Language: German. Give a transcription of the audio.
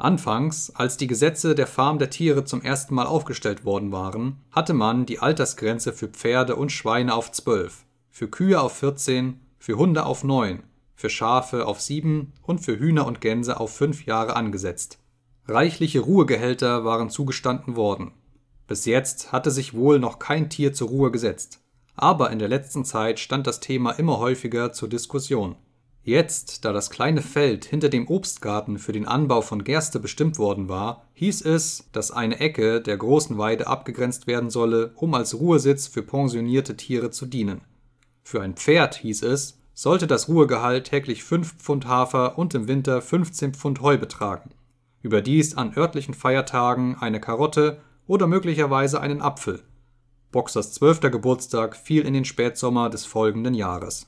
Anfangs, als die Gesetze der Farm der Tiere zum ersten Mal aufgestellt worden waren, hatte man die Altersgrenze für Pferde und Schweine auf 12, für Kühe auf 14, für Hunde auf 9, für Schafe auf 7 und für Hühner und Gänse auf 5 Jahre angesetzt. Reichliche Ruhegehälter waren zugestanden worden. Bis jetzt hatte sich wohl noch kein Tier zur Ruhe gesetzt. Aber in der letzten Zeit stand das Thema immer häufiger zur Diskussion. Jetzt, da das kleine Feld hinter dem Obstgarten für den Anbau von Gerste bestimmt worden war, hieß es, dass eine Ecke der großen Weide abgegrenzt werden solle, um als Ruhesitz für pensionierte Tiere zu dienen. Für ein Pferd, hieß es, sollte das Ruhegehalt täglich 5 Pfund Hafer und im Winter 15 Pfund Heu betragen. Überdies an örtlichen Feiertagen eine Karotte oder möglicherweise einen Apfel. Boxers zwölfter Geburtstag fiel in den Spätsommer des folgenden Jahres